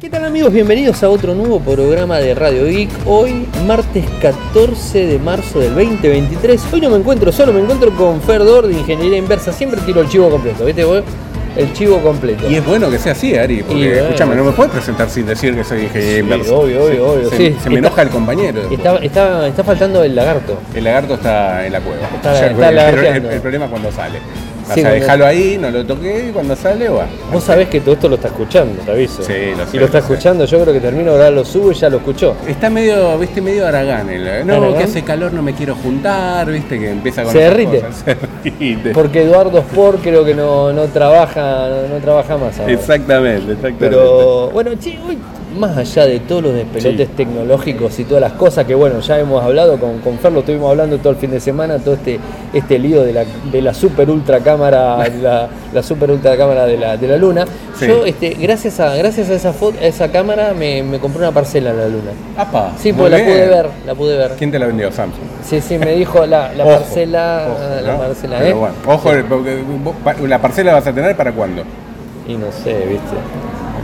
¿Qué tal amigos? Bienvenidos a otro nuevo programa de Radio Geek. Hoy, martes 14 de marzo del 2023. Hoy no me encuentro solo, me encuentro con Ferdor de Ingeniería Inversa. Siempre tiro el chivo completo, ¿viste vos? El chivo completo. Y es bueno que sea así, Ari, porque bueno, escúchame, no me puedes presentar sin decir que soy ingeniero Sí, inverso. obvio, obvio, obvio, Se, sí. se me Está- enoja el compañero. Está, está, está faltando el lagarto. El lagarto está en la cueva. Está- Ya, está el, el- el problema es cuando sale. O Sí, sea, déjalo ahí, no lo toqué y cuando sale va. Vos sabés que todo esto lo está escuchando, te aviso. Sí, lo sé, Y lo está lo sé. escuchando, yo creo que termino ahora lo subo y ya lo escuchó. Está medio, viste, medio Aragán. el- no, ¿Aragán? que hace calor, no me quiero juntar, viste, que empieza con Se derrite. cosas. Se derrite. Porque Eduardo Sport creo que no, no trabaja, no, no trabaja más ahora. Exactamente, exactamente. Pero bueno, che, hoy, más allá de todos los despelotes Sí. tecnológicos y todas las cosas que bueno, ya hemos hablado con, con Fer, lo estuvimos hablando todo el fin de semana, todo este, este lío de la, de la super ultra cámara, la, la super ultra cámara de la, de la luna. Sí. Yo, este, gracias a, gracias a esa foto, a esa cámara me, me compré una parcela en la luna. Apa, Sí, pues la pude ver, la pude ver. ¿Quién te la vendió, Samsung? Sí, sí, me dijo la, la Ojo, parcela, ojo, la ¿no? parcela, Pero ¿eh? bueno, ojo, la parcela vas a tener para cuándo? Y no sé, viste.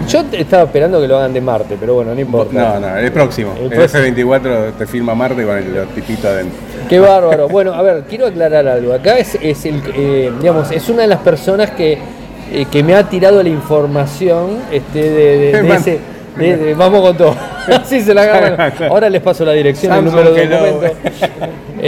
Yo estaba esperando que lo hagan de Marte, pero bueno, no importa. No, no, el próximo. El El, próximo. S24 te firma Marte con el los tipitos adentro. Qué bárbaro. Bueno, a ver, quiero aclarar algo. Acá es, es el, eh, digamos, es una de las personas que, eh, que me ha tirado la información este, de, de- de Man. ese. de- de- vamos con todo. Así se la agarran. Ahora les paso la dirección, el Samsung, número de documento.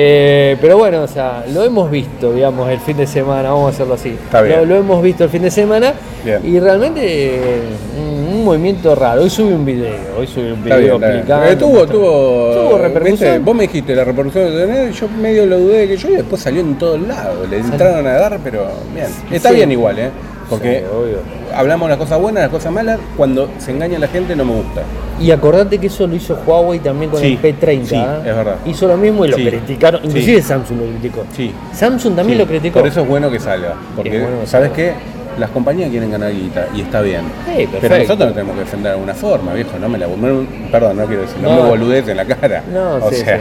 Eh, pero bueno, o sea, lo hemos visto, digamos, el fin de semana, vamos a hacerlo así. Está bien. Lo, lo hemos visto el fin de semana Bien. y realmente eh, un, un movimiento raro. Hoy subí un video, hoy subí un Está video bien, está explicando. Eh, tuvo, tuvo, Tuvo repercusión. ¿viste? Vos me dijiste la repercusión de tener, yo medio lo dudé de que yo y después salió en todos lados. Le entraron a dar, pero bien. Está Sí. bien igual, ¿eh? Porque Sí, hablamos las cosas buenas, las cosas malas. Cuando se engaña la gente no me gusta. Y acordate que eso lo hizo Huawei también con Sí, el P30. sí, ¿ah? es verdad. Hizo lo mismo y lo criticaron. Inclusive Samsung lo criticó. Sí. Samsung también lo criticó. Por eso es bueno que salga. Porque, bueno que ¿sabes salga. qué? Las compañías quieren ganar guita y está bien. Pero nosotros nos tenemos que defender de alguna forma, viejo. No me la perdón, no quiero decir, no, No. me boludez en la cara. No, o sea.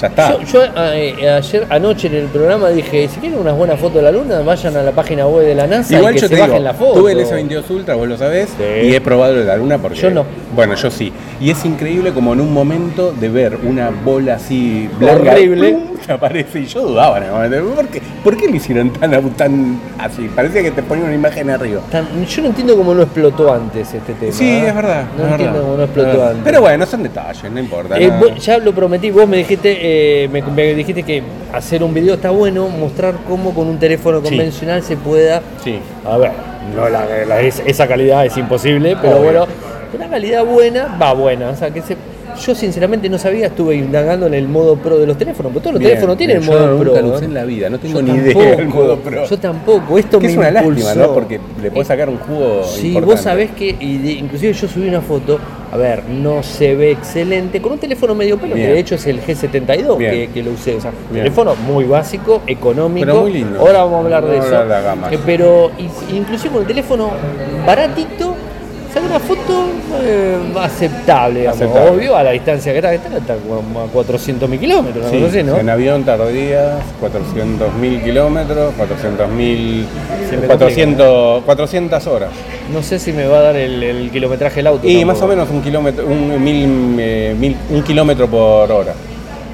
Ya está. Yo, yo, eh, ayer, anoche en el programa dije, si quieren unas buenas fotos de la luna, vayan a la página web de la NASA Igual y que yo se te bajen digo, la foto. tuve el S22 Ultra, vos lo sabés, Sí. y he probado la luna porque... Yo no. Bueno, yo sí. Y es increíble como en un momento de ver una bola así blanca... Horrible. aparece y yo dudaba en el momento. ¿Por qué, ¿Por qué lo hicieron tan, tan así? Parecía que te ponían una imagen arriba. Tan- Yo no entiendo cómo no explotó antes este tema. Sí, ¿ah? es verdad. No es entiendo verdad. cómo no explotó antes. Pero bueno, son detalles, no importa. Eh, vos- ya lo prometí, vos me dijiste, eh, me, me dijiste que hacer un video está bueno, mostrar cómo con un teléfono Sí. convencional se pueda Sí. A ver, no la, la- es- esa calidad es imposible, pero Obvio. bueno, una calidad buena va buena. O sea, que se, yo sinceramente no sabía, estuve indagando en el modo pro de los teléfonos, porque todos los Bien, teléfonos tienen bien, el modo yo pro. nunca lo usé en la vida, no tengo Yo ni idea del tampoco, modo pro. Yo tampoco, esto Que me es una impulsó. lástima, ¿no? Porque le podés sacar un jugo Sí, importante. vos sabés que, y de- inclusive yo subí una foto, a ver, no se ve excelente, con un teléfono medio pelo, Bien. que de hecho es el G72 Bien. que, que lo usé. O sea, teléfono muy básico, económico. Pero muy lindo. Ahora vamos a hablar de eso. la gama. Eh, pero inclusive con el teléfono baratito, saca una foto eh, aceptable, digamos. Aceptable. obvio, a la distancia que está, que está, está como a 400 mil kilómetros, Sí, no sé, ¿no? En avión tardías, 400.000 kilómetros, 400.000... Se me 400, 400 horas. No sé si me va a dar el, el kilometraje del auto. Y tampoco. más o menos un kilómetro, un, mil, eh, mil- un kilómetro por hora.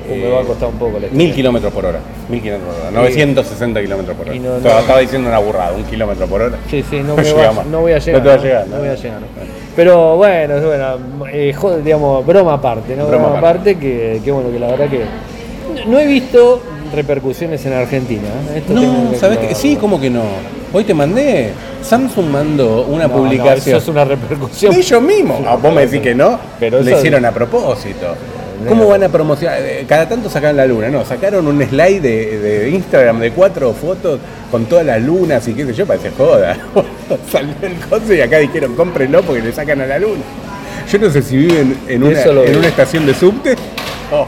Me va a costar un poco la Mil kilómetros por hora. Mil kilómetros por hora. 960 kilómetros por hora. No- Estaba- no- Estaba diciendo una burrada, un kilómetro por hora. Sí, sí, no, me va- no voy a llegar. No te va a llegar, No, voy a llegar. Pero bueno, bueno eh, joder, digamos, broma aparte, ¿no? Broma Broma, aparte, que, que bueno, que la verdad que no- he visto repercusiones en Argentina. ¿eh? Esto No, que ¿sabes aclararlo. Sí, como que no. Hoy te mandé, Samsung mandó una No, no, publicación. eso es una repercusión. Ellos mismos. Ah, vos me decís que no, Pero lo hicieron a propósito. ¿Cómo van a promocionar? Eh, Cada tanto sacan la luna, no, sacaron un slide de, de Instagram de cuatro fotos con todas las lunas y qué sé yo, parece joda. Salió el coso y acá dijeron cómprenlo porque le sacan a la luna. Yo no sé si viven en una estación de subte. Oh.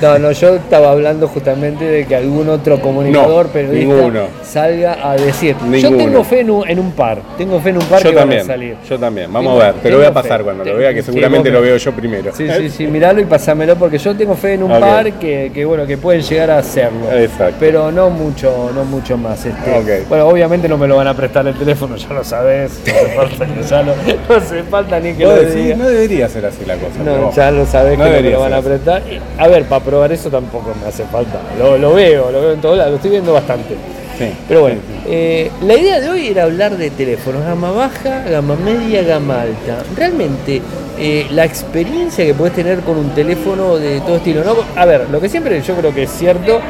No, no, yo estaba hablando justamente de que algún otro comunicador, No, periodista, ninguno. salga a decir. Yo Ninguno. tengo fe en un, en un par, tengo fe en un par Yo que van también, a salir. yo también. Vamos Tengo- a ver, te lo voy a fe. pasar cuando lo vea, que seguramente lo veo yo primero. Sí, sí, sí, miralo y pasámelo porque yo tengo fe en un par que, que, bueno que pueden llegar a hacerlo. Exacto. Pero no mucho, no mucho más. Este. Bueno, obviamente no me lo van a prestar el teléfono, ya lo sabés. No hace falta, que ya lo- no hace falta ni que lo decís, diga. no debería ser así la cosa. No, ya lo sabés No que no me lo van a prestar. A ver, para probar eso tampoco me hace falta. Lo, lo veo, lo veo en todos lados, lo estoy viendo bastante. Sí, Pero bueno, sí, sí. eh, la idea de hoy era hablar de teléfonos, gama baja, gama media, gama alta. Realmente, eh, la experiencia que puedes tener con un teléfono de todo estilo, ¿no? A ver, lo que siempre yo creo que es cierto,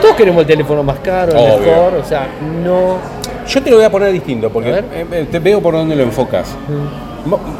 todos queremos el teléfono más caro, el Obvio. mejor, o sea, no... Yo te lo voy a poner distinto, porque eh, te veo por dónde lo enfocas.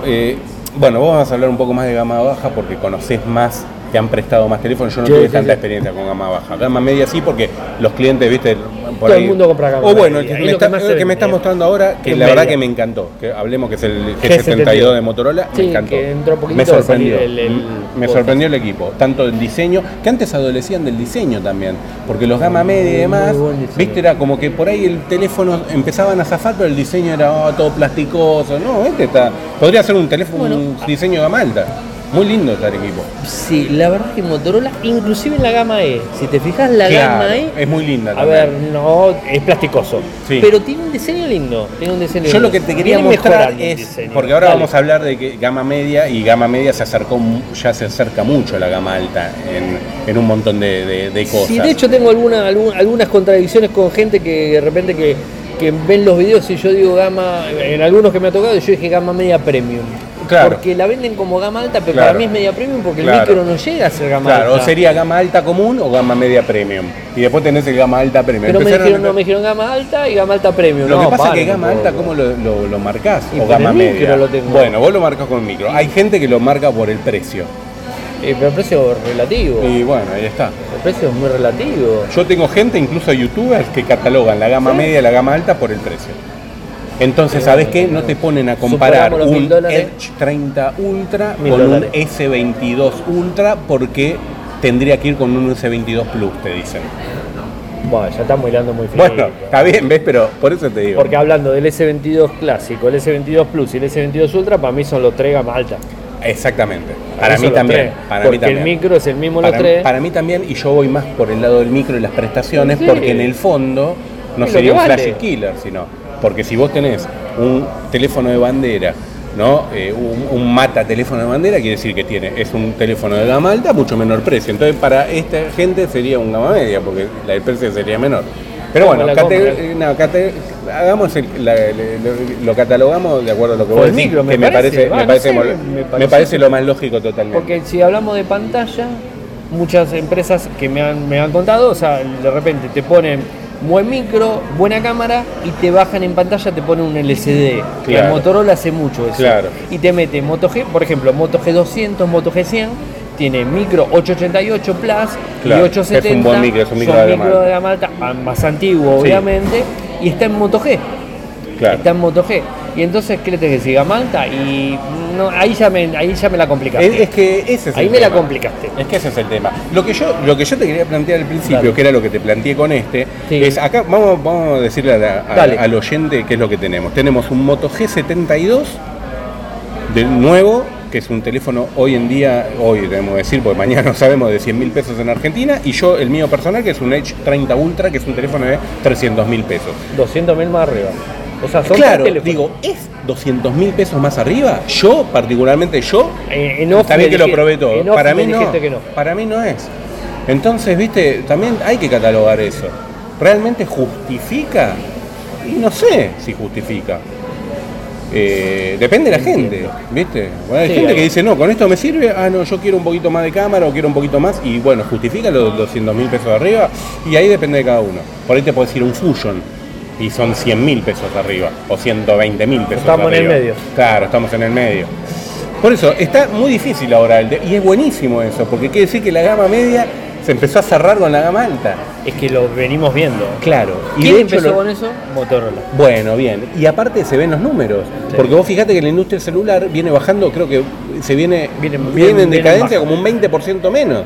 Eh, bueno, vos vas a hablar un poco más de gama baja porque conocés más, te han prestado más teléfonos. Yo no Sí, tuve sí, tanta sí. experiencia con gama baja. Gama media sí, porque los clientes, viste, por Todo ahí. el mundo compra gama O bueno, el que, me que está, más el se que me está vende. mostrando ahora, que la verdad que me encantó. Que hablemos que es el G72 G72 de Motorola, me encantó. que entró poquitito me sorprendió. el- el- me sorprendió el equipo, tanto el diseño, que antes adolecían del diseño también, porque los gama media y demás, viste, era como que por ahí el teléfono empezaban a zafar, pero el diseño era oh, todo plasticoso. No, este está. Podría ser un teléfono, Bueno. un diseño de gama alta. Muy lindo está equipo. Sí, la verdad que Motorola, inclusive en la gama E, si te fijas la Claro, gama E, es muy linda a también. ver, no, es plasticoso, Sí. pero tiene un diseño lindo, tiene un diseño Yo lo que te quería mostrar es, porque ahora Dale. vamos a hablar de que gama media y gama media se acercó, ya se acerca mucho a la gama alta en, en un montón de, de- de cosas. Sí, de hecho tengo alguna, algunas contradicciones con gente que de repente que, que ven los videos y yo digo gama, en algunos que me ha tocado, yo dije gama media premium. Claro. Porque la venden como gama alta, pero Claro. para mí es media premium porque Claro. el micro no llega a ser gama Claro, alta. o sería gama alta común o gama media premium. Y después tenés el gama alta premium. pero me dijeron, no, me dijeron gama alta y gama alta premium. Lo No, que pasa es que gama alta. ¿cómo lo, lo, lo marcás? Y o gama el micro media. lo tengo. Bueno, vos lo marcas con micro. Hay gente que lo marca por el precio. Eh, pero el precio es relativo. Y bueno, ahí está. El precio es muy relativo. Yo tengo gente, incluso youtubers, que catalogan la gama ¿Sí? media y la gama alta por el precio. Entonces, ¿sabes qué? No te ponen a comparar un. Edge 30 Ultra con un dólares. S22 Ultra porque tendría que ir con un S22 Plus, te dicen. Bueno, ya estamos hilando muy fino. Bueno, está bien, ¿ves? Pero por eso te digo. Porque hablando del S22 clásico, el S22 Plus y el S22 Ultra, para mí son los tres gama alta. Exactamente. Para mí también. Para Porque mí también. el micro es el mismo para, los tres. para mí también, y yo voy más por el lado del micro y las prestaciones, Sí. porque en el fondo no sería un vale. flash killer, sino. Porque si vos tenés un teléfono de bandera, ¿no? Eh, un, un mata teléfono de bandera, quiere decir que tiene, es un teléfono de gama alta, mucho menor precio. Entonces, para esta gente sería un gama media, porque la, el precio sería menor. Pero ¿Cómo bueno, eh, no, hagamos el- la- lo, lo catalogamos de acuerdo a lo que vos decís, que me parece, va, me parece, me parece lo más lógico totalmente. Porque si hablamos de pantalla, muchas empresas que me han, me han contado, o sea, de repente te ponen buen micro, buena cámara y te bajan en pantalla, te ponen un LCD. Claro. el Motorola hace mucho eso. Claro. Y te mete Moto G, por ejemplo, Moto G200, Moto G100, tiene micro 888 Plus Claro, y 870. es un buen micro, es un micro son de micro de gama alta, más antiguo Sí. obviamente, y está en Moto G. Claro. Está en Moto G. Y entonces, ¿qué le tenés que decir? Gama alta y no, ahí, ya me, ahí ya me la complicaste. Es, es que ese es Ahí el me la complicaste. Es que ese es el tema. Lo que yo, lo que yo te quería plantear al principio, Dale. que era lo que te planteé con este, Sí. es acá vamos, vamos a decirle a la- a- al oyente qué es lo que tenemos. Tenemos un Moto G72 de nuevo, que es un teléfono hoy en día, hoy debemos decir, porque mañana no sabemos, de 100 mil pesos en Argentina, y yo el mío personal, que es un Edge 30 Ultra, que es un teléfono de 300 mil pesos. 200 mil más arriba. O sea, son Claro, digo, ¿es 200 mil pesos más arriba? Yo, particularmente yo, Eh, en off me que lo probé todo. en off Para mí no. dijiste que no. Para mí no es. Entonces, viste, también hay que catalogar eso. ¿Realmente justifica? Y no sé si justifica. Eh, depende de la gente, ¿viste? Bueno, hay Sí, gente que dice, no, con esto me sirve, ah, no, yo quiero un poquito más de cámara o quiero un poquito más, y bueno, justifica los 200 mil pesos de arriba, y ahí depende de cada uno. Por ahí te puedes ir un Fusion, y son 100 mil pesos de arriba, o 120 mil pesos Estamos en el arriba. medio. Claro, estamos en el medio. Por eso, está muy difícil ahora, el te- y es buenísimo eso, porque quiere decir que la gama media se empezó a cerrar con la gama alta. Es que lo venimos viendo. Claro. Y ¿Quién de hecho empezó lo- con eso? Motorola. Bueno, bien. Y aparte se ven los números. Sí. Porque vos fijate que la industria celular viene bajando, creo que se viene, Viene- viene, viene- en decadencia bajo. como un 20% menos.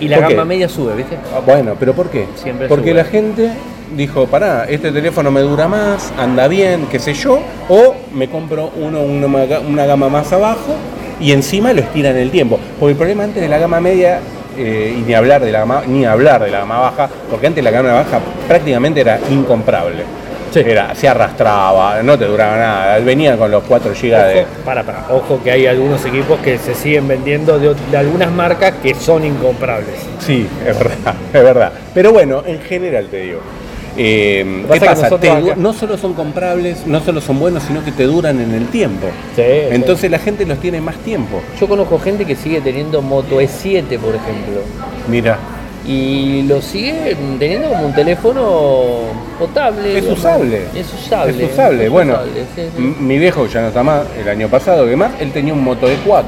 Y la gama media sube, ¿viste? Bueno, pero ¿por qué? Siempre Porque sube. la gente dijo, pará, este teléfono me dura más, anda bien, qué sé yo, o me compro uno una, maga- una gama más abajo y encima lo estiran el tiempo. Porque el problema antes de la gama media, eh, y ni hablar, de la gama, ni hablar de la gama baja, porque antes la gama baja prácticamente era incomprable. Sí. Era, se arrastraba, no te duraba nada, venía con los 4 GB de... Para, para. Ojo que hay algunos equipos que se siguen vendiendo de, de algunas marcas que son incomprables. Sí, es verdad, es verdad. Pero bueno, en general te digo. Eh, Pasa ¿Qué pasa? Te no solo son comprables, no solo son buenos, sino que te duran en el tiempo. Sí, Entonces la gente los tiene más tiempo. Yo conozco gente que sigue teniendo Moto E7, por ejemplo. Mira, Y lo sigue teniendo como un teléfono potable. es digamos. usable. Es usable. Es usable. es bueno, usable, sí, mi viejo que ya no está más, el año pasado que más, él tenía un Moto E4.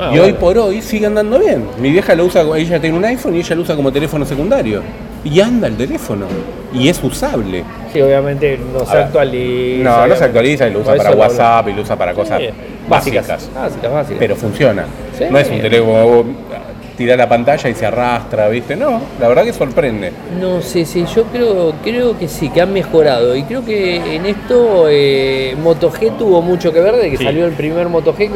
Ah, y hoy por hoy sigue andando bien. Mi vieja lo usa, ella tiene un iPhone y ella lo usa como teléfono secundario. Y anda el teléfono. Y es usable. Sí, obviamente no se actualiza. No, no se actualiza y lo usa para. WhatsApp y lo usa para cosas Sí, básicas. Básicas, básicas. Pero funciona. Sí. No es un teléfono, tirás la pantalla y se arrastra, ¿viste? No, la verdad que sorprende. No sé, sí, yo creo, creo que sí, que han mejorado. Y creo que en esto eh, Moto G tuvo mucho que ver de que Sí. salió el primer Moto G.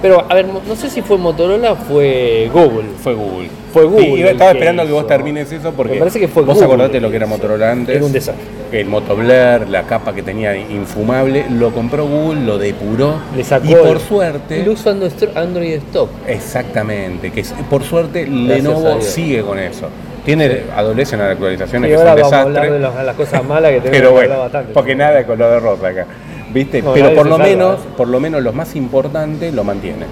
pero a ver, no sé si fue Motorola o fue Google. Fue Google. Fue Google Sí, estaba esperando que vos termines eso porque Me parece que fue vos Google acordate lo que era. Motorola antes. Era un desastre. El Moto Blair, la capa que tenía infumable, lo compró Google, lo depuró. Le sacó y por el- suerte. el uso Android Stock. Exactamente, que por suerte Gracias a Lenovo sigue con eso. Tiene, adolecen a actualizaciones Y que son vamos a desastres. hablar de las cosas malas que tenemos pero que bueno, hablar bastante. porque nada de color de rosa acá. ¿Viste? No, pero nadie por lo menos, ¿eh? por lo menos los más importantes lo mantienen.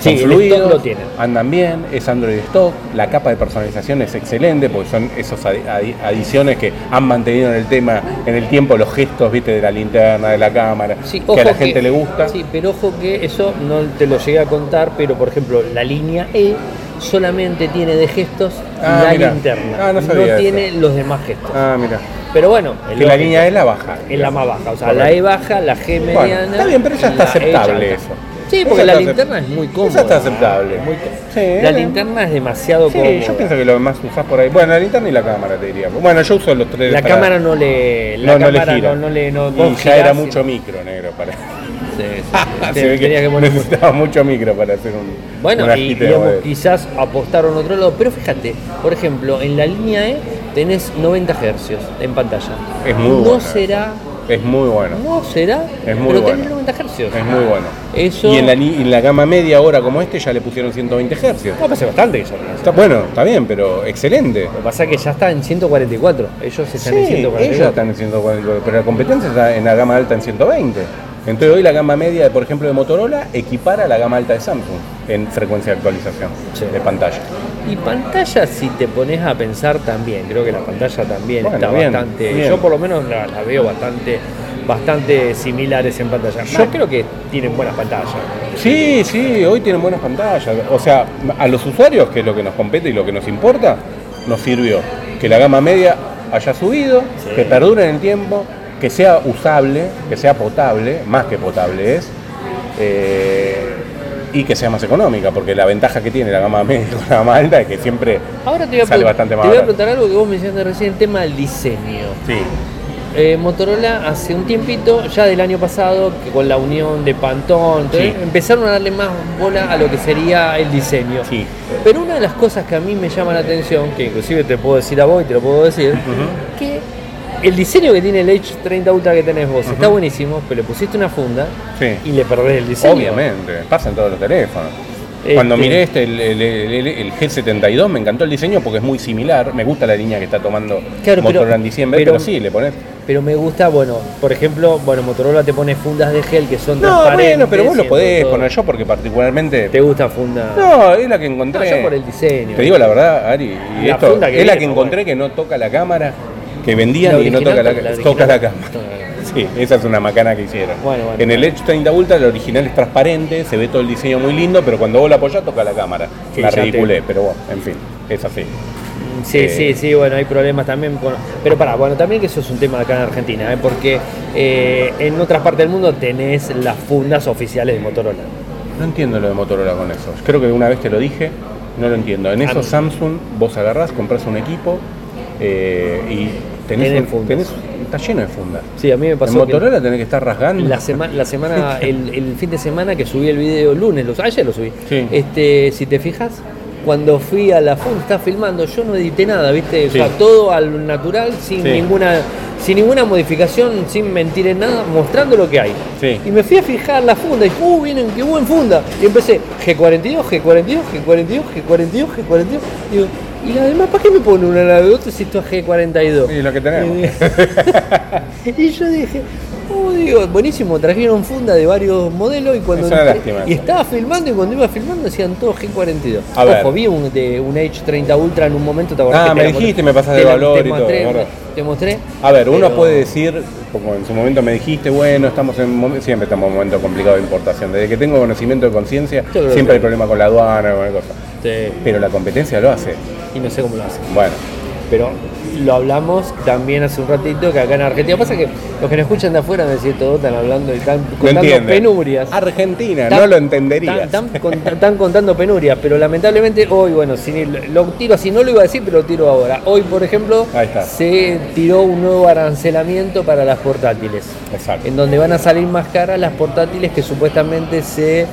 Sí, el fluidos, stock lo tienen. andan bien, es Android Stock, la capa de personalización es excelente porque son esas adi- adi- adiciones que han mantenido en el tema, en el tiempo los gestos, viste, de la linterna, de la cámara, Sí, que a la gente le gusta. Sí, pero ojo que eso no te lo llegué a contar, pero por ejemplo, la línea E solamente tiene de gestos Ah, la linterna. Ah, no eso. tiene los demás gestos. Ah, mira. Pero bueno, Que la línea es la baja. es la más baja. O sea, Correcto. la E baja, la G mediana. Bueno, está bien, pero ya está E aceptable eso. Sí, porque la linterna es muy cómoda. Eso está aceptable. Muy Sí, la linterna es demasiado Sí, cómoda. yo pienso que lo más usás por ahí. Bueno, la linterna y la cámara, te diría. Bueno, yo uso los tres. La para- cámara no le. La no, no le cámara gira. no, no le. No, y vos ya girás era mucho micro, negro. Para... Sí, sí. Se ve que, Tenía que poner necesitaba mucho micro para hacer un. Bueno, un y digamos, quizás apostaron a otro lado, pero fíjate, por ejemplo, en la línea E tenés 90 Hz en pantalla. Es muy No será, Es muy bueno. no será, Es muy pero bueno. tenés 90 Hz. Es muy bueno. Eso. Y en la, en la gama media ahora como este ya le pusieron 120 Hz. No, pasa bastante que ya. Está, bueno, está bien, pero excelente. Lo que pasa es que ya está en 144. Ellos están en Sí, 144. ellos están en 140, pero la competencia está en la gama alta en 120. Entonces hoy la gama media, por ejemplo, de Motorola equipara a la gama alta de Samsung en frecuencia de actualización Sí. de pantalla. Y pantalla, si te pones a pensar también, creo que la pantalla también Bueno, está bien, bastante. bien. Yo por lo menos la, la veo bastante bastante similares en pantalla. Yo creo que tienen buenas pantallas. Sí, sí, hoy tienen buenas pantallas. O sea, a los usuarios, que es lo que nos compete y lo que nos importa, nos sirvió que la gama media haya subido, Sí. que perdure en el tiempo, que sea usable, que sea potable, más que potable es, eh, y que sea más económica, porque la ventaja que tiene la gama media con la gama alta es que siempre Ahora te voy a, sale bastante te más voy a preguntar algo que vos mencionaste recién, el tema del diseño. Sí, Eh, Motorola hace un tiempito, ya del año pasado, que con la unión de Pantone, Sí. empezaron a darle más bola a lo que sería el diseño. sí. Pero una de las cosas que a mí me llama la atención, que inclusive te puedo decir a vos y te lo puedo decir, que el diseño que tiene el H30 Ultra que tenés vos está buenísimo, pero le pusiste una funda Sí. y le perdés el diseño. Obviamente, pasa en todos los teléfonos. Este- Cuando miré este, el, el- el- el G72, me encantó el diseño porque es muy similar. Me gusta la línea que está tomando Claro, pero- Motorola en diciembre, pero, pero- sí, le pones. Pero me gusta, bueno, por ejemplo, bueno, Motorola te pone fundas de gel que son No, transparentes. bueno, pero vos lo podés poner yo porque particularmente. ¿Te gusta funda? No, es la que No, encontré. yo por el diseño. Te digo la verdad, Ari, y La esto, funda que es la viene, que encontré que no toca la cámara, que vendían y no toca la, la la cámara. Sí, esa es una macana que hicieron. Bueno, bueno. en el Edge 30 Ultra el original es transparente, se ve todo el diseño muy lindo, pero cuando vos la apoyás toca la cámara. Sí, la te- ridiculé, pero bueno, en fin, es así. Sí, Eh, sí, sí, bueno, hay problemas también. pero para, bueno, también que eso es un tema acá en Argentina, ¿eh? porque eh, en otras partes del mundo tenés las fundas oficiales de Motorola. No entiendo lo de Motorola con eso. Creo que una vez te lo dije No lo entiendo. En eso Samsung, vos agarrás, compras un equipo eh, y tenés, fundas. tenés- está lleno de fundas. Sí, a mí me En pasó que Motorola tenés que estar rasgando. la semana, la semana, el, el fin de semana que subí el video el lunes, los, ayer lo subí. Sí. Este, si te fijas, cuando fui a la funda, estaba filmando, yo no edité nada, ¿viste? O Sí. sea, todo al natural, sin Sí. ninguna, sin ninguna modificación, sin mentir en nada, mostrando lo que hay. Sí. Y me fui a fijar la funda y dije, uh, vienen, qué buen funda. Y empecé, G42, G42, G42, G42, G42. Digo, ¿y la demás para qué me pone una otra si esto es G42? Y lo que tenemos. y yo dije, oh, digo, buenísimo, trajeron funda de varios modelos y cuando Es una entré- lástima y eso. estaba filmando y cuando iba filmando decían todos G42. A ver. Ojo, vi un, de un H30 Ultra en un momento, ¿te acordás Ah, me dijiste, me pasas de valor te y todo, mostré, ¿verdad? Te mostré. A ver, uno pero- puede decir, como en su momento me dijiste, bueno, estamos en siempre estamos en un momento complicado de importación. Desde que tengo conocimiento de conciencia, siempre que- hay problema con la aduana, alguna cosa. Pero la competencia lo hace. y no sé cómo lo hacen. Bueno, Pero lo hablamos también hace un ratito que acá en Argentina. Pasa que los que nos escuchan de afuera, me decir todos están hablando y están contando penurias. Argentina, no lo entenderías. Están, están con- están contando penurias, pero lamentablemente hoy, bueno, sin, lo tiro así, no lo iba a decir, pero lo tiro ahora. Hoy, por ejemplo, se tiró un nuevo arancelamiento para las portátiles, Exacto. en donde van a salir más caras las portátiles que supuestamente se...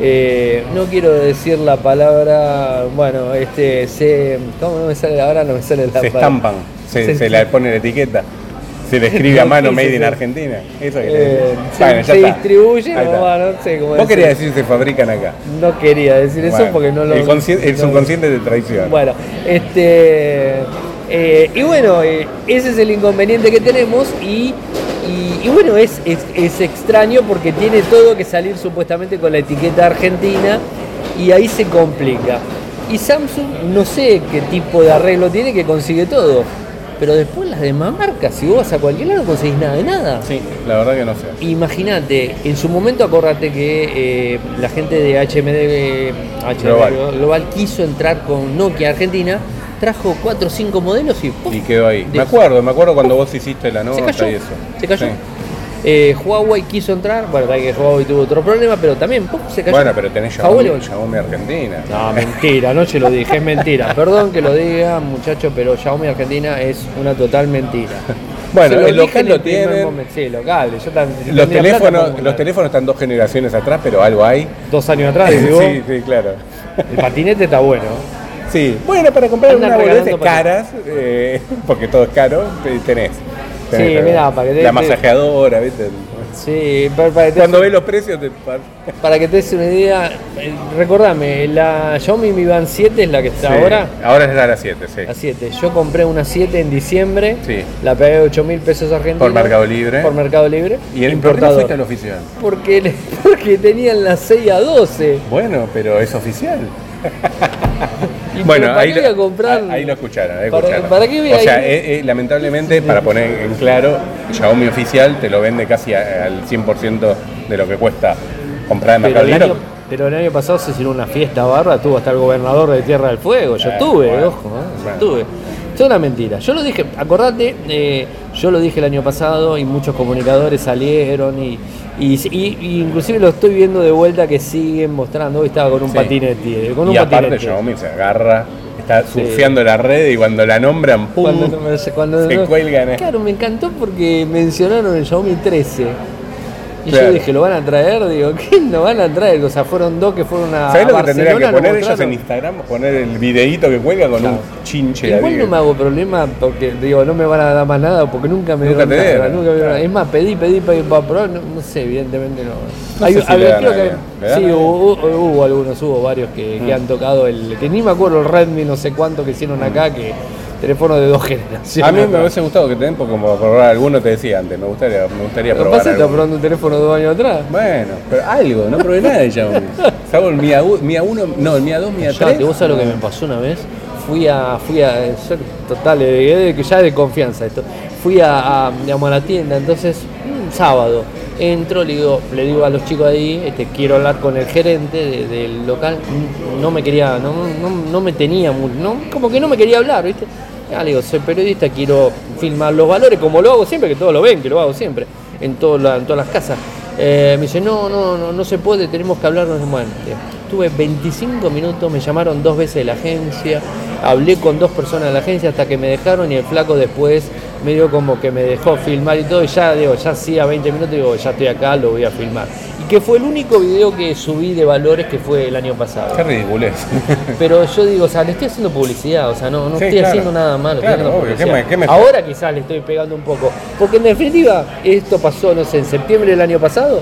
eh, no quiero decir la palabra, bueno, este, se... ¿Cómo no me sale ahora? No me sale la Se palabra. estampan, se, Se se le pone la etiqueta, se le escribe a No mano Made in Argentina. Eso que Eh, le- Bueno, ya se está. distribuye, no, no sé cómo Vos querías decir se fabrican acá. No quería decir eso porque no lo... el, el subconsciente de traición. Bueno, este. eh, y bueno, ese es el inconveniente que tenemos y, y- y bueno, es, es, es extraño porque tiene todo que salir supuestamente con la etiqueta argentina y ahí se complica. Y Samsung no sé qué tipo de arreglo tiene que consigue todo, pero después las demás marcas, si vos vas a cualquier lado no conseguís nada de nada. Sí, la verdad que no sé. Imagínate, en su momento acordate que eh, la gente de HMD, eh, HMD Global. Global quiso entrar con Nokia Argentina, trajo 4 o 5 modelos y, ¡puf! Y quedó ahí. Me acuerdo, me acuerdo cuando vos hiciste la nota se cayó. y eso. Se cayó. Sí. Eh, Huawei quiso entrar, bueno, verdad que Huawei tuvo otro problema, pero también ¡puf! se cayó. Bueno, pero tenés Xiaomi, Argentina. No, mentira, no se lo dije, es mentira. Perdón que lo diga, muchachos, pero Xiaomi Argentina es una total mentira. Bueno, el local lo momento. Sí, local. Yo Los plata, teléfonos, los teléfonos están dos generaciones atrás, pero algo hay. Dos años atrás, digo, sí, sí, claro. el patinete está bueno. Sí, bueno, para comprar Andan una boludez caras, eh, porque todo es caro, te- tenés. Sí, Tenés, mirá, para que te- La te- masajeadora, ¿viste? Sí, para, para que te, Cuando ves los precios, te... para que te des una idea, eh, recordame, la Xiaomi Mi Band 7 es la que está Sí, ahora. Ahora es a las 7, sí. La 7. Yo compré una 7 en diciembre, Sí. la pagué 8 mil pesos argentinos. Por Mercado Libre. Por Mercado Libre. ¿Y el por qué no importador. fuiste al oficial? porque, le- porque tenían las 6 a 12. Bueno, pero es oficial. Bueno, pero ¿para ahí qué lo, voy a comprar? ahí lo escucharon. ahí ¿Para- escucharon. para qué voy o sea, eh, eh, lamentablemente, para poner en claro, Xiaomi oficial te lo vende casi a- al 100% de lo que cuesta comprar en Pero Mercado el, Libre. año, pero el año pasado se hicieron una fiesta barra, tuvo hasta el gobernador de Tierra del Fuego. Yo Eh, estuve, bueno, ojo, ¿eh? Yo bueno. estuve. Es una mentira. Yo lo dije, acordate, eh, yo lo dije el año pasado y muchos comunicadores salieron y, y, y- y inclusive lo estoy viendo de vuelta que siguen mostrando. Hoy estaba con un Sí. patinete, con un y aparte patinete. Xiaomi se agarra, está surfeando la red y cuando la nombran, ¡pum! Cuando cuando se no- cuelgan. eh. Claro, me encantó porque mencionaron el Xiaomi 13. Y Claro. yo dije, ¿lo van a traer? Digo, ¿qué lo van a traer? O sea, fueron dos que fueron a. ¿Sabés lo que tendrían que poner ellos en Instagram? Poner el videíto que cuelga con Claro. un chinche Igual no me hago problema porque digo, no me van a dar más nada porque nunca me Nunca dieron nada. dieron, nunca me dieron claro. nada. Es más, pedí, pedí para para probar, no, no sé, evidentemente no. No sé si le dan creo a que bien. ¿Le dan sí, hubo, algunos, hubo varios que, que Mm. han tocado el. que ni me acuerdo el Redmi, no sé cuánto que hicieron acá, que teléfono de dos generaciones. A mí me hubiese gustado que te den, como probar alguno te decía antes, me gustaría, me gustaría probar pasa es que está algo. probando un teléfono dos años atrás. Bueno, pero algo, no probé nada de Xiaomi. Salvo el Mi A1, Mi A1, no, el Mi A2, Mi Ya, A3. te vos sabés lo que me pasó una vez. Fui a, fui a, yo, total, eh, que ya es de confianza esto. Fui a, a, digamos, a la tienda, entonces, un sábado, entro, le digo, le digo a los chicos ahí, este, quiero hablar con el gerente de- del local, no me quería, no, no, no me tenía, no, como que no me quería hablar, ¿viste? Le digo, soy periodista, quiero filmar los valores, como lo hago siempre, que todos lo ven, que lo hago siempre, en, todas las casas. Eh, me dice, no, no, no, no se puede, tenemos que hablar. Bueno, eh, estuve 25 minutos, me llamaron dos veces de la agencia, hablé con dos personas de la agencia hasta que me dejaron y el flaco después me dio como que me dejó filmar y todo, y ya digo, ya hacía 20 minutos, digo, ya estoy acá, lo voy a filmar. Que fue el único video que subí de valores que fue el año pasado. Qué ridículo es. Pero yo digo, o sea, le estoy haciendo publicidad, o sea, no, no Sí, estoy claro. haciendo nada malo. Claro, haciendo obvio, ¿qué publicidad. me- qué me- Ahora quizás le estoy pegando un poco. Porque en definitiva, esto pasó, no sé, en septiembre del año pasado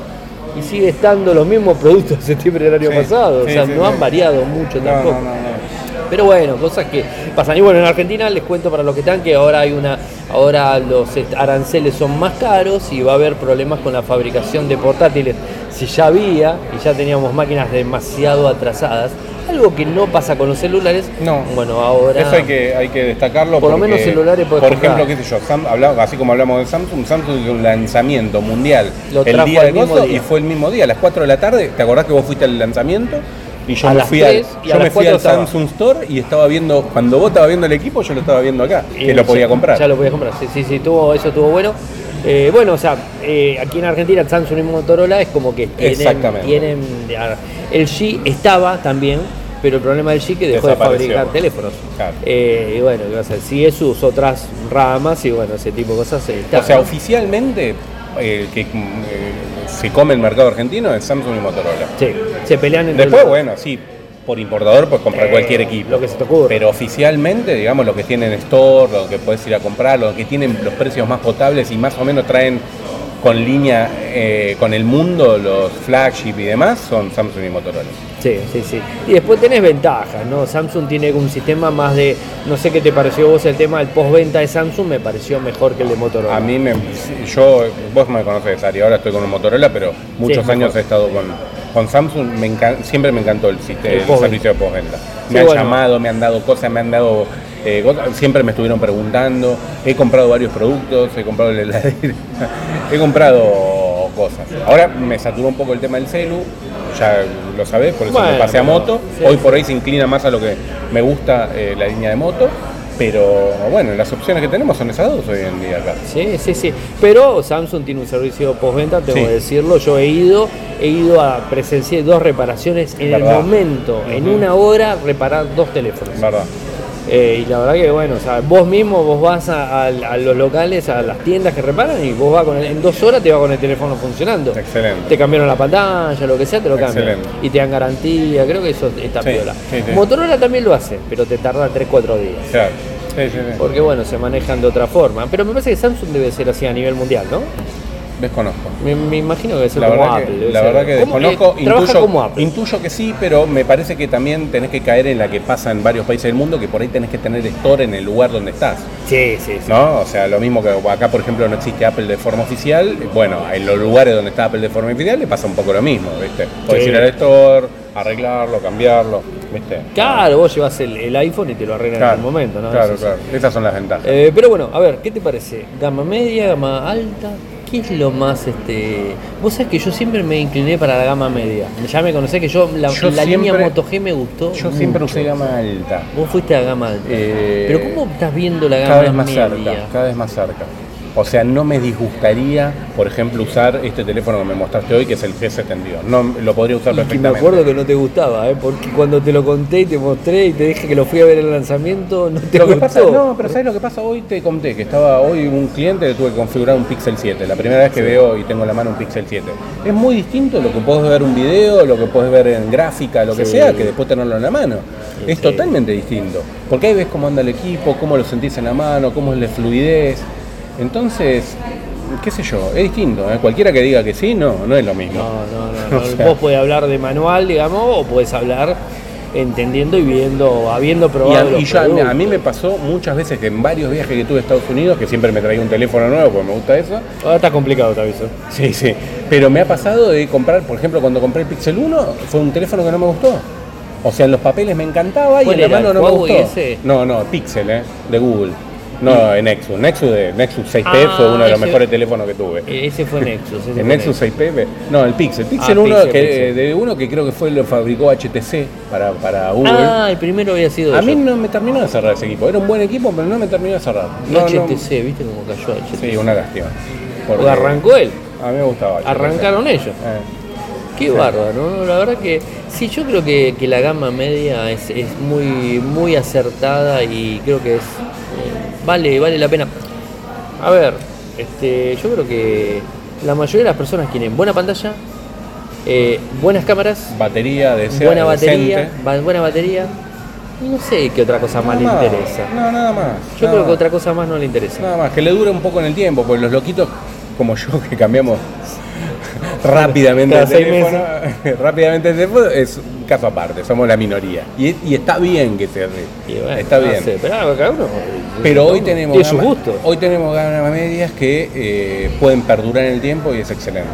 y sigue estando los mismos productos de septiembre del año Sí, pasado. o sea, sí, no han variado mucho No, tampoco. no, no, no. Pero bueno, cosas que pasan. Y bueno, en Argentina les cuento para los que están que ahora hay una, ahora los aranceles son más caros y va a haber problemas con la fabricación de portátiles. Si ya había y ya teníamos máquinas demasiado atrasadas, algo que no pasa con los celulares. No. Bueno, ahora. Eso hay que, hay que destacarlo. Por lo menos celulares Por ejemplo, qué sé yo, Sam- hablamos- así como hablamos de Samsung, Samsung hizo un lanzamiento mundial Lo el día al de mismo coso día. y fue el mismo día, a las 4 de la tarde. ¿Te acordás que vos fuiste al lanzamiento? Y yo A me fui, al, 3 y a yo me fui 4 al. Samsung Store y estaba viendo, cuando vos estabas viendo el equipo, yo lo estaba viendo acá, Y que lo podía comprar. Ya lo podía comprar, sí, sí, sí, tuvo, eso estuvo bueno. Eh, bueno, o sea, eh, aquí en Argentina Samsung y Motorola es como que tienen, Exactamente. tienen el G estaba también, pero el problema del G que dejó de fabricar teléfonos. Claro. Eh, y bueno, ¿qué va a hacer? sigue sus otras ramas y bueno, ese tipo de cosas eh, está, O sea, ¿no? oficialmente, el que eh, se come el mercado argentino es Samsung y Motorola. Sí, se pelean entre Después, bueno, sí, por importador puedes comprar Eh, cualquier equipo. lo que se te ocurra. Pero oficialmente, digamos, los que tienen store, los que puedes ir a comprar, los que tienen los precios más potables y más o menos traen con línea eh, con el mundo, los flagship y demás, son Samsung y Motorola. Sí, sí, sí. Y después tenés ventajas, ¿no? Samsung tiene un sistema más de, no sé qué te pareció vos el tema del postventa de Samsung, me pareció mejor que el de Motorola. A mí me. Yo, vos me conocés, Ari, ahora estoy con un Motorola, pero muchos años he estado con, con Samsung. Me encan- siempre me encantó el, sistema, El servicio de postventa. Sí, Me han bueno. llamado, me han dado cosas, me han dado. eh, cosas, siempre me estuvieron preguntando. He comprado varios productos, he comprado la heladera, he comprado cosas. Ahora me saturó un poco el tema del celu, ya lo sabés, por eso me Bueno, pasé a moto. sí, Hoy por ahí se inclina más a lo que me gusta eh, la línea de moto. Pero bueno, las opciones que tenemos son esas dos hoy en día acá. Sí, sí, sí. Pero Samsung tiene un servicio postventa, tengo Sí. que decirlo. Yo he ido, he ido a presenciar dos reparaciones en el momento, en una hora, reparar dos teléfonos. ¿Verdad? Eh, y la verdad que bueno, o sea, vos mismo vos vas a, a- a los locales, a las tiendas que reparan y vos vas con el- en dos horas te va con el teléfono funcionando. Excelente. Te cambiaron la pantalla, lo que sea, te lo cambian. Excelente. Y te dan garantía, creo que eso está Sí, piola. sí, sí. Motorola también lo hace, pero te tarda 3-4 días. Claro. Sí, sí, sí. Porque bueno, se manejan de otra forma. Pero me parece que Samsung debe ser así a nivel mundial, ¿no? Desconozco. Me, me imagino que La como verdad, Apple. que, la verdad que desconozco. Intuyo, como Apple. intuyo que sí, pero me parece que también tenés que caer en la que pasa en varios países del mundo, que por ahí tenés que tener store en el lugar donde estás. Sí, sí, sí. ¿No? O sea, lo mismo que acá, por ejemplo, no existe Apple de forma oficial. Bueno, en los lugares donde está Apple de forma oficial le pasa un poco lo mismo, ¿viste? Podés Sí. ir al store, arreglarlo, cambiarlo, ¿viste? Claro, vos llevas el, el iPhone y te lo arreglan Claro, en el momento, ¿no? Claro, Eso sí. claro. Esas son las ventajas. Eh, pero bueno, a ver, ¿qué te parece? ¿Gama media, gama alta? ¿Qué es lo más este.? Vos sabés que yo siempre me incliné para la gama media. Ya me conocés que yo la, Yo la línea Moto G me gustó. Yo siempre mucho. usé gama alta. Vos fuiste a gama alta. Eh, Pero ¿cómo estás viendo la gama cada vez más media? cerca, cada vez más cerca. O sea, no me disgustaría, por ejemplo, usar este teléfono que me mostraste hoy, que es el G72. No, lo podría usar Y que me perfectamente. acuerdo que no te gustaba, ¿eh? porque cuando te lo conté y te mostré y te dije que lo fui a ver en el lanzamiento, no te Lo que gustó. pasa, no, pero ¿sabes lo que pasa? Hoy te conté que estaba hoy un cliente que tuve que configurar un Pixel 7. La primera vez que veo y tengo en la mano un Pixel 7. Es muy distinto lo que podés ver un video, lo que podés ver en gráfica, lo que Sí. sea, que después tenerlo en la mano. Sí, es totalmente distinto. Porque ahí ves cómo anda el equipo, cómo lo sentís en la mano, cómo es la fluidez. Entonces, qué sé yo, es distinto. ¿eh? Cualquiera que diga que sí, no, no es lo mismo. No, no, no. no. O sea- Vos podés hablar de manual, digamos, o podés hablar entendiendo y viendo, habiendo Y, probado. a, y yo- a mí- a mí me pasó muchas veces que en varios viajes que tuve a Estados Unidos, que siempre me traía un teléfono nuevo porque me gusta eso, Ahora está complicado, te aviso. Sí, sí. Pero me ha pasado de comprar, por ejemplo, cuando compré el Pixel 1, fue un teléfono que no me gustó. O sea, en los papeles me encantaba y ¿Cuál en la mano no me gustó. ese? No, no, Pixel, ¿eh? De Google. No, en Nexus. Nexus, de, Nexus 6P Ah, fue uno de los ese- mejores teléfonos que tuve. Eh, Ese fue Nexus. ese El fue Nexus 6P, no, el Pixel. Pixel Ah, 1 Pixel, que, Pixel. de uno que creo que fue lo fabricó HTC para, para Google. Ah, el primero había sido a mí no me terminó de cerrar ese equipo. Era un buen equipo, pero no me terminó de cerrar. No, no- HTC, ¿viste cómo cayó HTC? Sí, una lástima. Porque arrancó él, A mí me gustaba. HTC. arrancaron ellos. Eh. Qué bárbaro, ¿no? La verdad que sí, yo creo que, que la gama media es, es, muy, muy acertada y creo que es vale, vale la pena. A ver, este, yo creo que la mayoría de las personas quieren buena pantalla, eh, buenas cámaras, batería, de buena batería, buena batería. Y no sé qué otra cosa más le interesa. No, nada más. Yo creo que otra cosa más no le interesa. Nada más, que le dure un poco en el tiempo, porque los loquitos como yo que cambiamos rápidamente el teléfono, rápidamente el teléfono es caso aparte, somos la minoría. Y, está bien que se está bien. pero, hoy tenemos hoy tenemos gamas medias que eh, pueden perdurar en el tiempo y es excelente.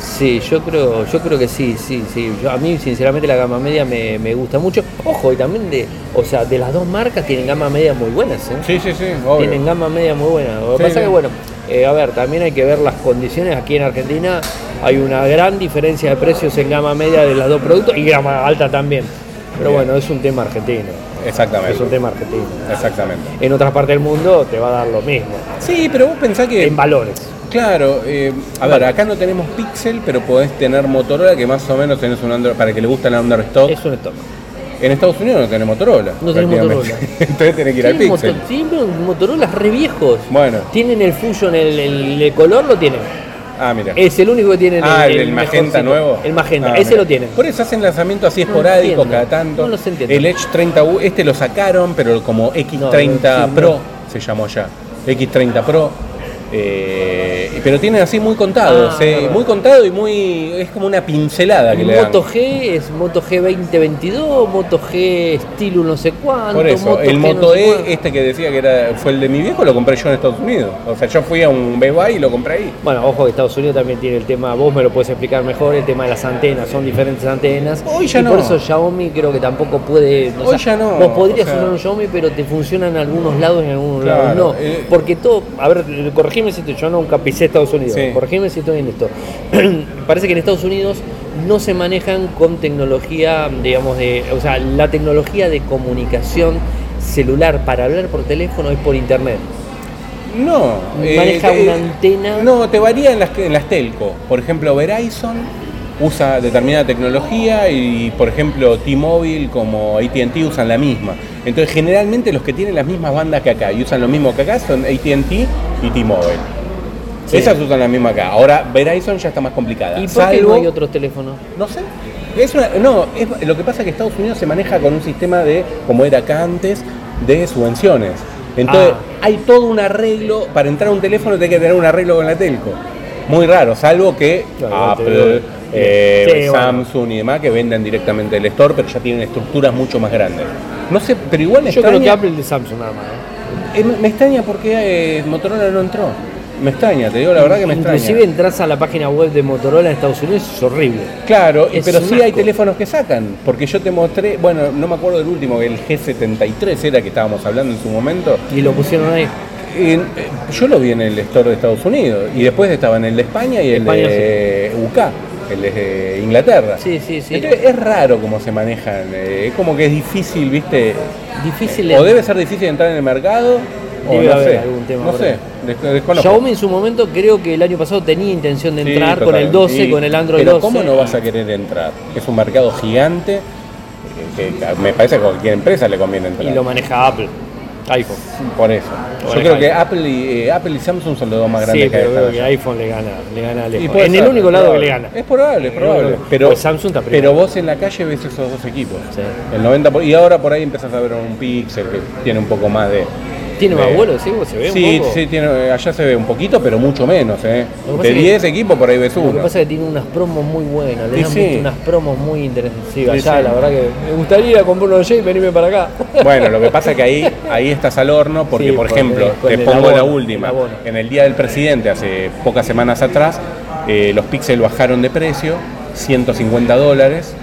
Sí, yo creo, yo creo que sí, sí, sí. a mí sinceramente la gama media me, gusta mucho. Ojo, y también de, o sea, de las dos marcas tienen gama media muy buenas, ¿eh? Sí, sí, sí. Tienen gama media muy buena. Lo que pasa es que bueno, eh, a ver, también hay que ver las condiciones. Aquí en Argentina hay una gran diferencia de precios en gama media de los dos productos y gama alta también. Pero bueno, es un tema argentino. Exactamente. Es un tema argentino. Exactamente. En otras partes del mundo te va a dar lo mismo. Sí, pero vos pensás que. En valores. Claro, eh, a ver, acá no tenemos Pixel, pero podés tener Motorola que más o menos tenés un Android, para que le guste la Understock. Es un stock. En Estados Unidos no tenemos Motorola. No tenemos Motorola. Entonces tenés que ir al Pixel. sí, Motorola re viejos. Bueno. Tienen el Fusion, el, color lo tienen. Ah, mira. Es el único que tiene ah, el, magenta nuevo. El magenta, ah, ese lo tienen. Por eso hacen lanzamientos así esporádicos cada tanto. No los entiendo. El Edge 30U, este lo sacaron, pero como X30 Pro se llamó ya. X30 Pro eh, pero tienen así muy contado, ah, muy contado y muy. es como una pincelada que le Moto G es Moto G 2022, Moto G estilo no sé cuánto. Por eso, el Moto E, este que decía que era fue el de mi viejo, lo compré yo en Estados Unidos. O sea, yo fui a un Best Buy y lo compré ahí. Bueno, ojo que Estados Unidos también tiene el tema, vos me lo puedes explicar mejor, el tema de las antenas, son diferentes antenas. Hoy ya no. Por eso Xiaomi creo que tampoco puede. Hoy ya no. Vos podrías usar un Xiaomi, pero te funciona en algunos lados y en algunos lados no. Eh, porque todo, a ver, corregime yo nunca pisé Estados Unidos, corregime si estoy en esto. Parece que en Estados Unidos no se manejan con tecnología, digamos, de, o sea, la tecnología de comunicación celular para hablar por teléfono es por internet. No. Maneja eh, una antena. No, te varía en las, en las telco. Por ejemplo, Verizon usa determinada tecnología y, por ejemplo, T-Mobile como ATT usan la misma. Entonces, generalmente los que tienen las mismas bandas que acá y usan lo mismo que acá son ATT y T-Mobile. Esas usan la misma acá. Ahora, Verizon ya está más complicada. ¿Y por qué no hay otros teléfonos? No sé. Es no, lo que pasa es que Estados Unidos se maneja con un sistema de, como era acá antes, de subvenciones. Entonces, ah. hay todo un arreglo. Para entrar a un teléfono, tiene que tener un arreglo con la telco. Muy raro, salvo que Apple, eh, Samsung y demás que venden directamente el store, pero ya tienen estructuras mucho más grandes. No sé, pero igual Yo creo que Apple de Samsung nada más. ¿eh? Eh, me extraña porque Motorola no entró. Me extraña, te digo la verdad que me extraña. Inclusive entras a la página web de Motorola en Estados Unidos es horrible. Claro, pero sí hay teléfonos que sacan, porque yo te mostré, bueno, no me acuerdo del último, el G73 era que estábamos hablando en su momento. Y lo pusieron ahí. yo lo vi en el store de Estados Unidos y después estaba en el de España y el de UK el de Inglaterra. Sí, sí, sí. Entonces es raro cómo se manejan. Eh, es como que es difícil, ¿viste? Difícil. o debe ser difícil entrar en el mercado. o no sé, algún tema. No sé, desconozco. Xiaomi en su momento creo que el año pasado tenía intención de entrar con el 12, con el Android pero 12. ¿Cómo no vas a querer entrar? Es un mercado gigante que me parece que a cualquier empresa le conviene entrar. Y lo maneja Apple iPhone. Por eso. Yo creo que Apple y, eh, Apple y Samsung son los dos más grandes sí, que creo que iPhone le gana, le gana En el único lado que le gana. Es probable, es probable. Pero, pues Samsung está pero vos en la calle ves esos dos equipos. El 90 y ahora por ahí empezás a ver un Pixel que tiene un poco más de ¿Tiene más vuelo, sí? ¿Se ve sí, un poco? Sí, tiene, allá se ve un poquito, pero mucho menos. ¿eh? De 10 equipos por ahí ves uno. Lo que pasa es que tiene unas promos muy buenas, le dan unas promos muy interesantes. Sí, allá la verdad que me gustaría comprar uno de y venirme para acá. Bueno, lo que pasa es que ahí, ahí estás al horno, porque por ejemplo, te pongo la última. En el Día del Presidente, hace pocas semanas atrás, eh, los Pixel bajaron de precio, 150 dólares.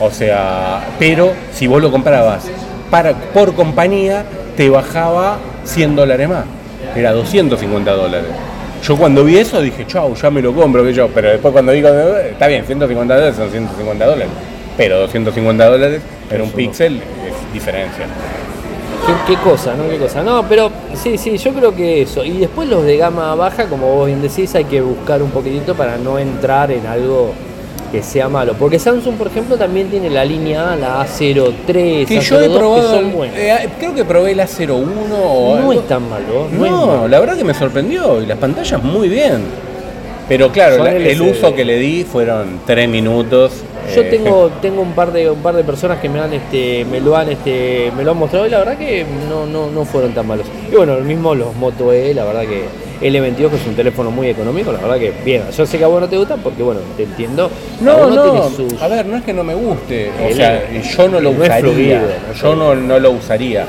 O sea, pero si vos lo comprabas para, por compañía, te bajaba 100 dólares más. Era 250 dólares. Yo cuando vi eso dije, chau, ya me lo compro, que yo. Pero después cuando digo, está bien, 150 dólares son 150 dólares. Pero 250 dólares en un píxel es diferencia. ¿Qué, cosa, ¿no? Qué cosa. No, pero sí, sí, yo creo que eso. Y después los de gama baja, como vos bien decís, hay que buscar un poquitito para no entrar en algo que sea malo. Porque Samsung, por ejemplo, también tiene la línea A, la A03, Que A02, yo he probado, que son buenas. eh, creo que probé la 01 o no algo. es tan malo. No, es No, malo. la verdad que me sorprendió y las pantallas muy bien. Pero claro, la- el uso que le di fueron tres minutos. Yo eh, tengo, tengo un par de un par de personas que me han este, me lo han este, me lo han mostrado y la verdad que no, no, no fueron tan malos. Y bueno, lo mismo los Moto E, la verdad que L22 que es un teléfono muy económico, la verdad que bien. Yo sé que a vos no te gusta porque bueno, te entiendo. No, no, sus- a ver, no es que no me guste, o El- sea, yo no lo usaría, fluido, no es yo no, no lo usaría,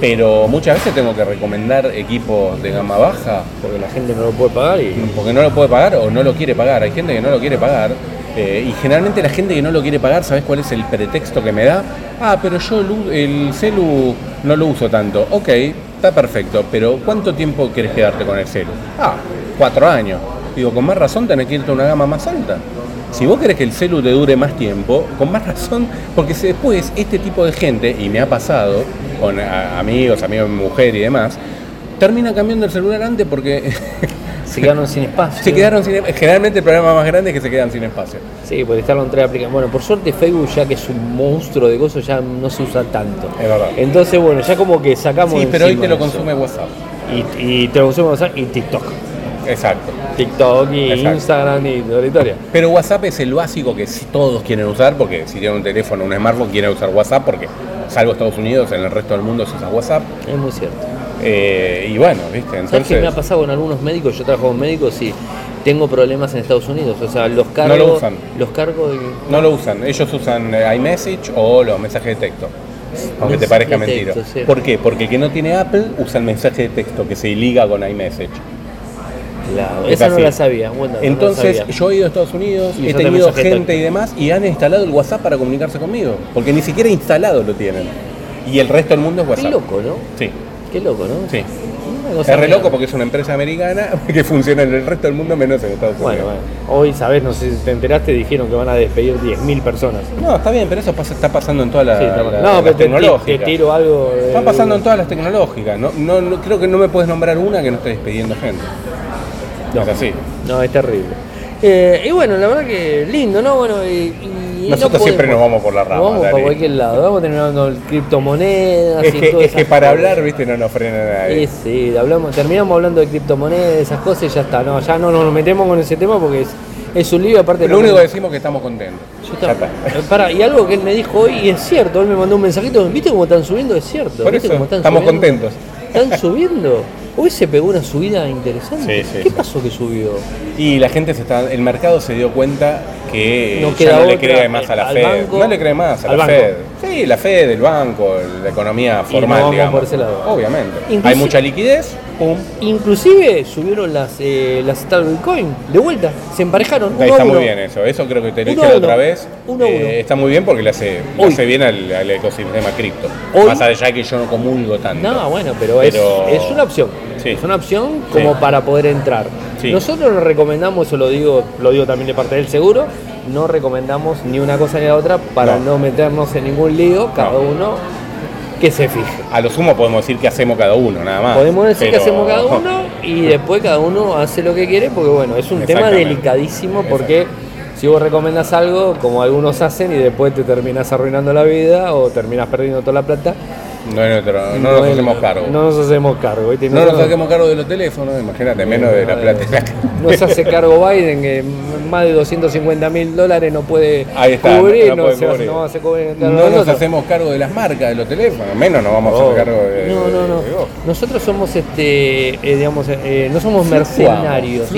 pero muchas veces tengo que recomendar equipos de gama baja porque la gente no lo puede pagar y porque no lo puede pagar o no lo quiere pagar, hay gente que no lo quiere pagar, eh, y generalmente la gente que no lo quiere pagar, ¿sabes cuál es el pretexto que me da? Ah, pero yo el celu no lo uso tanto, ok, está perfecto, pero ¿cuánto tiempo quieres quedarte con el celu? Ah, cuatro años. Digo, con más razón tenés que irte a una gama más alta. Si vos querés que el celu te dure más tiempo, con más razón, porque si después este tipo de gente, y me ha pasado con amigos, amigos de mujer y demás, termina cambiando el celular antes porque se quedaron sin espacio. se quedaron sin Generalmente el problema más grande es que se quedan sin espacio. Sí, porque instalaron tres aplicaciones. Bueno, por suerte Facebook ya que es un monstruo de cosas ya no se usa tanto. Es verdad. Entonces, bueno, ya como que sacamos. Sí, pero hoy te lo eso. consume WhatsApp. Y, y te lo consume WhatsApp y TikTok. Exacto. TikTok y Exacto. Instagram y toda la historia. Pero WhatsApp es el básico que todos quieren usar, porque si tienen un teléfono, un smartphone, quieren usar WhatsApp, porque salvo Estados Unidos, en el resto del mundo se usa WhatsApp. Es muy cierto. Eh, y bueno, ¿viste? ¿Sabes qué Entonces, me ha pasado con algunos médicos? Yo trabajo con médicos y tengo problemas en Estados Unidos. O sea, los cargos. lo usan. Los cargos. de- no lo usan. Ellos usan eh, iMessage o los mensajes de texto. Aunque te parezca mentira. sí. ¿Por qué? Porque el que no tiene Apple usa el mensaje de texto que se liga con iMessage. Claro, Es esa no la sabía. Bueno, no la Entonces, sabía. yo he ido a Estados Unidos, Y he tenido de gente y demás, y han instalado el WhatsApp para comunicarse conmigo. Porque ni siquiera instalado lo tienen. Y el resto del mundo es Qué WhatsApp. loco, ¿no? Sí, Qué loco, ¿no? sí. Es re loco porque es una empresa americana que funciona en el resto del mundo menos en Estados Bueno, Unidos. bueno. Hoy, sabes, no sé si te enteraste, dijeron que van a despedir 10.000 personas. No, está bien, pero eso pasa- está pasando en todas las Sí, la, mal. las no, pero te, te- tecnológicas. te tiro algo. de- Está pasando en todas las tecnológicas. No, no, no- creo que no me puedes nombrar una que no esté despidiendo gente. No. Es así. No, es terrible. Eh, y bueno, la verdad que lindo, ¿no? Bueno, y, y Nosotros no siempre nos vamos por la rama. Nos vamos Dani. para cualquier lado. Vamos terminando criptomonedas Es y que, es que para cosas. hablar, viste, no nos frena nadie. Y sí, hablamos, terminamos hablando de criptomonedas, esas cosas y ya está. No, ya no nos metemos con ese tema porque es, es un lío aparte. Lo único que decimos es que estamos contentos. Yo está. Eh, y algo que él me dijo hoy, y es cierto, él me mandó un mensajito, ¿viste cómo están subiendo? Es cierto. Por ¿viste eso, cómo están estamos subiendo? contentos. Están subiendo. Hoy se pegó una subida interesante. Sí, sí, ¿Qué sí. pasó que subió? Y la gente se está, el mercado se dio cuenta que No ya no le cree más a la Fed. banco, no le cree más a la banco. Fed. Sí, la Fed, el banco, la economía Y formal, nos vamos digamos. por ese lado. Obviamente. Hay mucha liquidez, pum. Inclusive subieron las, eh, las stablecoin de vuelta, se emparejaron. A está uno. muy bien eso. Eso creo que te lo dije la otra vez. Uno Eh, uno. está muy bien porque le hace, le hace bien al, al ecosistema cripto. Hoy. Más allá que yo no comulgo tanto. No, bueno, pero, es- Pero- Es, una opción. Sí. Es una opción como Sí. para poder entrar. Sí. Nosotros nos recomendamos, eso lo digo, lo digo también de parte del seguro, no recomendamos ni una cosa ni la otra para no, No. meternos en ningún lío, cada No. uno que se fije. A lo sumo podemos decir que hacemos cada uno, nada más. Podemos decir que hacemos cada uno y después cada uno hace lo que quiere, porque bueno, es un tema delicadísimo porque si vos recomendas algo, como algunos hacen, y después te terminas arruinando la vida o terminas perdiendo toda la plata, No, es nuestro- no nos hacemos cargo. No nos hacemos cargo. ¿viste? No nos hacemos cargo de los teléfonos, imagínate, menos de la plata. No se hace cargo Biden, que más de 250 mil dólares no puede está, cubrir, no no, se, cubrir. cargo No nos hacemos cargo de las marcas de los teléfonos, menos nos vamos a Oh, hacer cargo de. no, no, no. Nosotros somos, este, eh, digamos, eh, no somos Fluctuamos, mercenarios.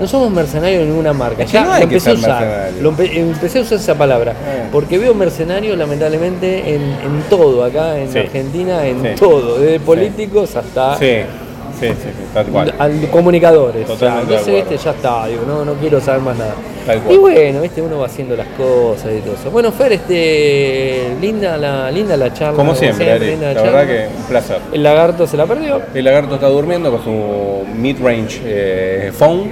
No somos mercenarios de ninguna marca. Es que Ya hay empecé a usar. Lo empe- empecé a usar esa palabra. Eh. Porque veo mercenarios, lamentablemente, en, en todo acá en Sí. Argentina, en Sí. todo, desde políticos hasta Sí, sí, sí, sí, tal cual. al- comunicadores. O sea, Totalmente de entonces, viste, ya está, digo, no, no quiero saber más nada. Tal cual. Y bueno, viste, uno va haciendo las cosas y todo eso. Bueno, Fer, este, linda la, linda la charla. Como siempre, Ari, linda la verdad que un placer. El lagarto se la perdió. El lagarto está durmiendo con su mid-range eh, phone,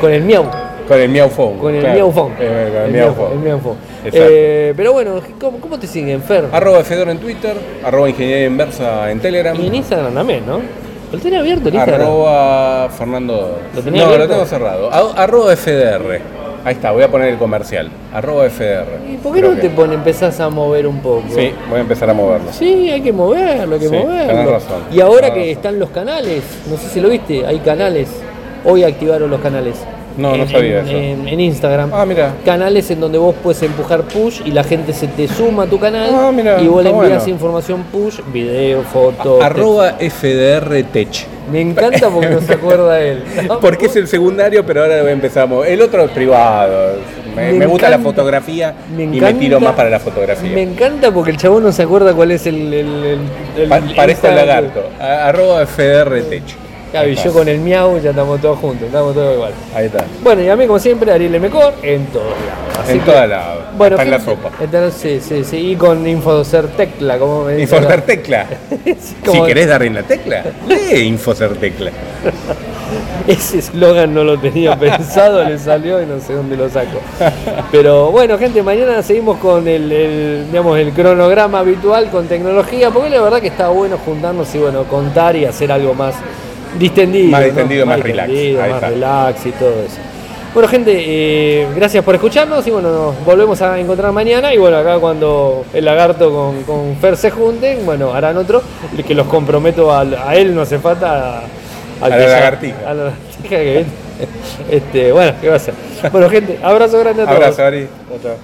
Con el miau. Con el miau phone. Con el claro. miau phone. Eh, con el El. Eh, pero bueno, ¿cómo, cómo te siguen, Fer? Arroba Fedor en Twitter, arroba Ingeniería Inversa en Telegram. Y en Instagram también, ¿no? ¿Lo tenés abierto el Instagram? Arroba Fernando. ¿Lo no, lo abierto? tengo cerrado. Arroba FDR. Ahí está, voy a poner el comercial. Arroba FDR. ¿Y por qué no te pone, empezás a mover un poco? Sí, voy a empezar a moverlo. Sí, hay que moverlo, hay que Sí, moverlo. tenés razón, y ahora tenés que razón. están los canales, no sé si lo viste, hay canales. Hoy activaron los canales. No, no sabía en, eso. En, en Instagram. Ah, mira. Canales en donde vos puedes empujar push y la gente se te suma a tu canal Ah, mira, y vos le envías bueno. información push, video, foto. Arroba FDR Tech. texto. Me encanta porque no se acuerda él. Porque es el secundario, pero ahora empezamos. El otro es privado. Me, Me me gusta la fotografía me y me tiro más para la fotografía. Me encanta porque el chabón no se acuerda cuál es el. el, el- el- Pa- el lagarto. A- Arroba FDR Tech. Claro, y yo con el miau ya estamos todos juntos, estamos todos igual. Ahí está. Bueno, y a mí, como siempre, Ariel Mecor en todos lados. Así En que- toda la. Bueno, en la sopa. Entonces, sí, sí, y con Infocer Tecla, como me dice. Infocer Tecla. Sí, como- Si querés darle en la tecla, lee Infocer Tecla. Ese eslogan no lo tenía pensado, le salió y no sé dónde lo saco. Pero bueno, gente, mañana seguimos con el, el, digamos, el cronograma habitual con tecnología, porque la verdad que está bueno juntarnos y bueno, contar y hacer algo más distendido. Más ¿no? distendido, más relax. distendido, Ahí más está. relax y todo eso. Bueno, gente, eh, gracias por escucharnos y bueno, nos volvemos a encontrar mañana. Y bueno, acá cuando el lagarto con, con Fer se junten, bueno, harán otro, el que los comprometo a, él, no hace falta. al A la lagartija. A la lagartija que viene. Este, bueno, ¿qué va a hacer? Bueno, gente, abrazo grande a todos. Abrazo, Ari. Chao, chao.